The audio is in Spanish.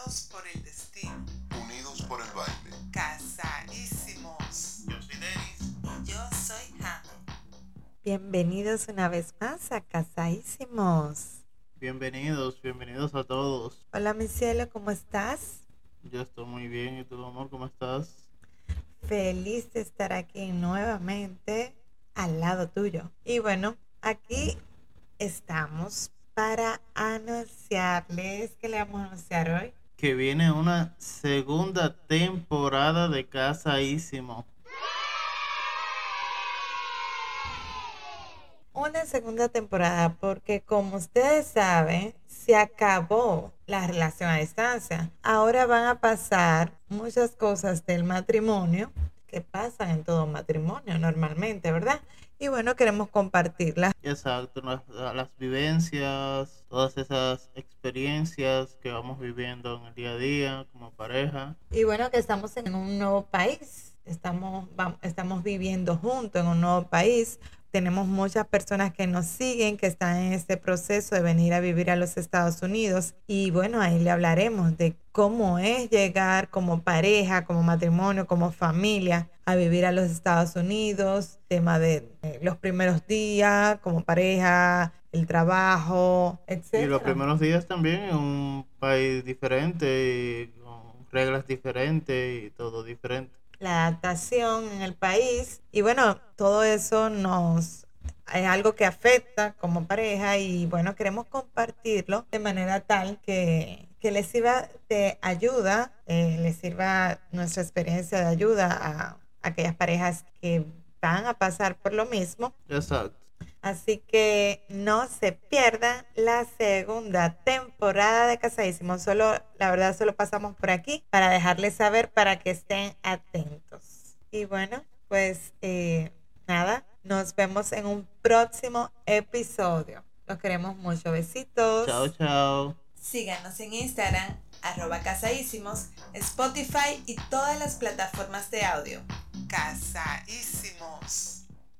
Atados por el destino. Unidos por el baile. Casadísimos. Yo soy Denis. Y yo soy Hannah. Bienvenidos una vez más a Casadísimos. Bienvenidos, bienvenidos a todos. Hola mi cielo, ¿cómo estás? Yo estoy muy bien. ¿Y tú, amor, cómo estás? Feliz de estar aquí nuevamente al lado tuyo. Y bueno, aquí estamos para anunciarles que le vamos a anunciar hoy. Que viene una segunda temporada de Casaísimo. Una segunda temporada porque como ustedes saben, se acabó la relación a distancia. Ahora van a pasar muchas cosas del matrimonio que pasan en todo matrimonio normalmente, ¿verdad? Y bueno, queremos compartirlas. Exacto, las, las vivencias, todas esas experiencias que vamos viviendo en el día a día como pareja. Y bueno, que estamos en un nuevo país, estamos, vam- estamos viviendo juntos en un nuevo país. Tenemos muchas personas que nos siguen, que están en este proceso de venir a vivir a los Estados Unidos. Y bueno, ahí le hablaremos de cómo es llegar como pareja, como matrimonio, como familia a vivir a los Estados Unidos, tema de eh, los primeros días como pareja, el trabajo, etc. Y los primeros días también en un país diferente, y con reglas diferentes y todo diferente. La adaptación en el país. Y bueno, todo eso nos es algo que afecta como pareja y bueno, queremos compartirlo de manera tal que, que les sirva de ayuda, eh, les sirva nuestra experiencia de ayuda a aquellas parejas que van a pasar por lo mismo. Exacto. Así que no se pierdan la segunda temporada de Casadísimos. Solo, la verdad, solo pasamos por aquí para dejarles saber para que estén atentos. Y bueno, pues eh, nada, nos vemos en un próximo episodio. Los queremos mucho. Besitos. Chao, chao. Síganos en Instagram, arroba casadísimos, Spotify y todas las plataformas de audio. Casadísimos.